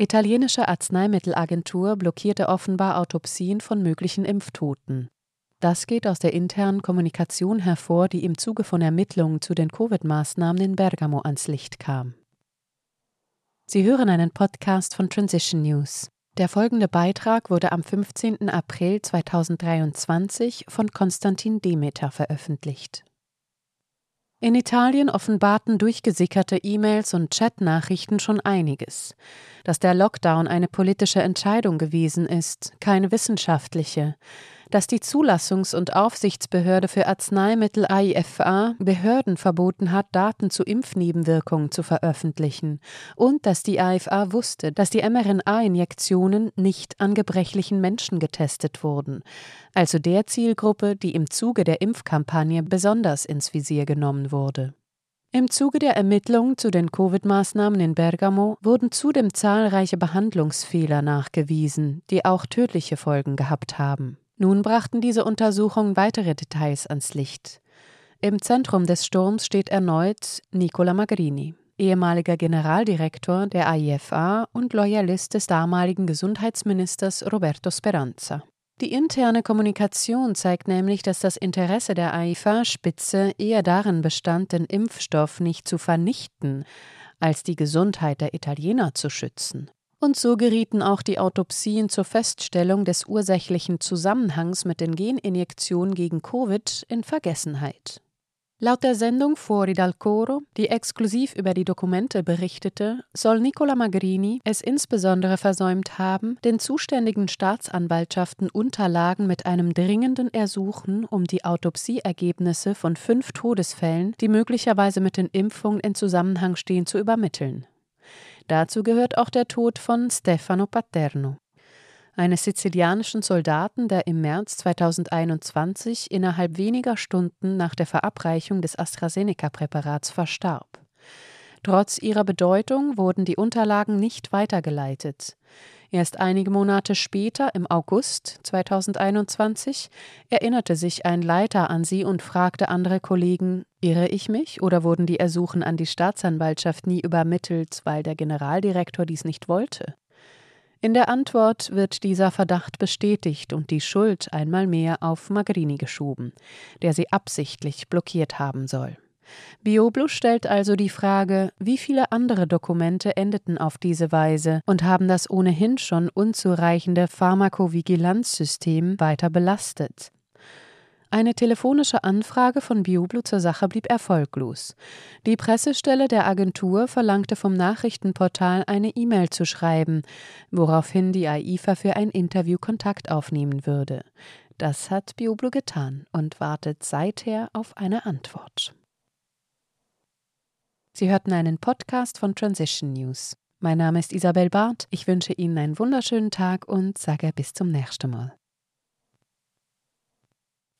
Italienische Arzneimittelagentur blockierte offenbar Autopsien von möglichen Impftoten. Das geht aus der internen Kommunikation hervor, die im Zuge von Ermittlungen zu den Covid-Maßnahmen in Bergamo ans Licht kam. Sie hören einen Podcast von Transition News. Der folgende Beitrag wurde am 15. April 2023 von Konstantin Demeter veröffentlicht. In Italien offenbarten durchgesickerte E-Mails und Chatnachrichten schon einiges. Dass der Lockdown eine politische Entscheidung gewesen ist, keine wissenschaftliche dass die Zulassungs- und Aufsichtsbehörde für Arzneimittel AIFA Behörden verboten hat, Daten zu Impfnebenwirkungen zu veröffentlichen und dass die AIFA wusste, dass die mRNA-Injektionen nicht an gebrechlichen Menschen getestet wurden, also der Zielgruppe, die im Zuge der Impfkampagne besonders ins Visier genommen wurde. Im Zuge der Ermittlungen zu den Covid-Maßnahmen in Bergamo wurden zudem zahlreiche Behandlungsfehler nachgewiesen, die auch tödliche Folgen gehabt haben. Nun brachten diese Untersuchungen weitere Details ans Licht. Im Zentrum des Sturms steht erneut Nicola Magrini, ehemaliger Generaldirektor der AIFA und Loyalist des damaligen Gesundheitsministers Roberto Speranza. Die interne Kommunikation zeigt nämlich, dass das Interesse der AIFA-Spitze eher darin bestand, den Impfstoff nicht zu vernichten, als die Gesundheit der Italiener zu schützen. Und so gerieten auch die Autopsien zur Feststellung des ursächlichen Zusammenhangs mit den Geninjektionen gegen Covid in Vergessenheit. Laut der Sendung Fuori dal Coro, die exklusiv über die Dokumente berichtete, soll Nicola Magrini es insbesondere versäumt haben, den zuständigen Staatsanwaltschaften Unterlagen mit einem dringenden Ersuchen um die Autopsieergebnisse von fünf Todesfällen, die möglicherweise mit den Impfungen in Zusammenhang stehen, zu übermitteln. Dazu gehört auch der Tod von Stefano Paterno, eines sizilianischen Soldaten, der im März 2021 innerhalb weniger Stunden nach der Verabreichung des AstraZeneca-Präparats verstarb. Trotz ihrer Bedeutung wurden die Unterlagen nicht weitergeleitet. Erst einige Monate später, im August 2021, erinnerte sich ein Leiter an sie und fragte andere Kollegen, irre ich mich oder wurden die Ersuchen an die Staatsanwaltschaft nie übermittelt, weil der Generaldirektor dies nicht wollte? In der Antwort wird dieser Verdacht bestätigt und die Schuld einmal mehr auf Magrini geschoben, der sie absichtlich blockiert haben soll. Bioblu stellt also die Frage, wie viele andere Dokumente endeten auf diese Weise und haben das ohnehin schon unzureichende Pharmakovigilanzsystem weiter belastet. Eine telefonische Anfrage von Bioblu zur Sache blieb erfolglos. Die Pressestelle der Agentur verlangte vom Nachrichtenportal eine E-Mail zu schreiben, woraufhin die AIFA für ein Interview Kontakt aufnehmen würde. Das hat Bioblu getan und wartet seither auf eine Antwort. Sie hörten einen Podcast von Transition News. Mein Name ist Isabel Barth. Ich wünsche Ihnen einen wunderschönen Tag und sage bis zum nächsten Mal.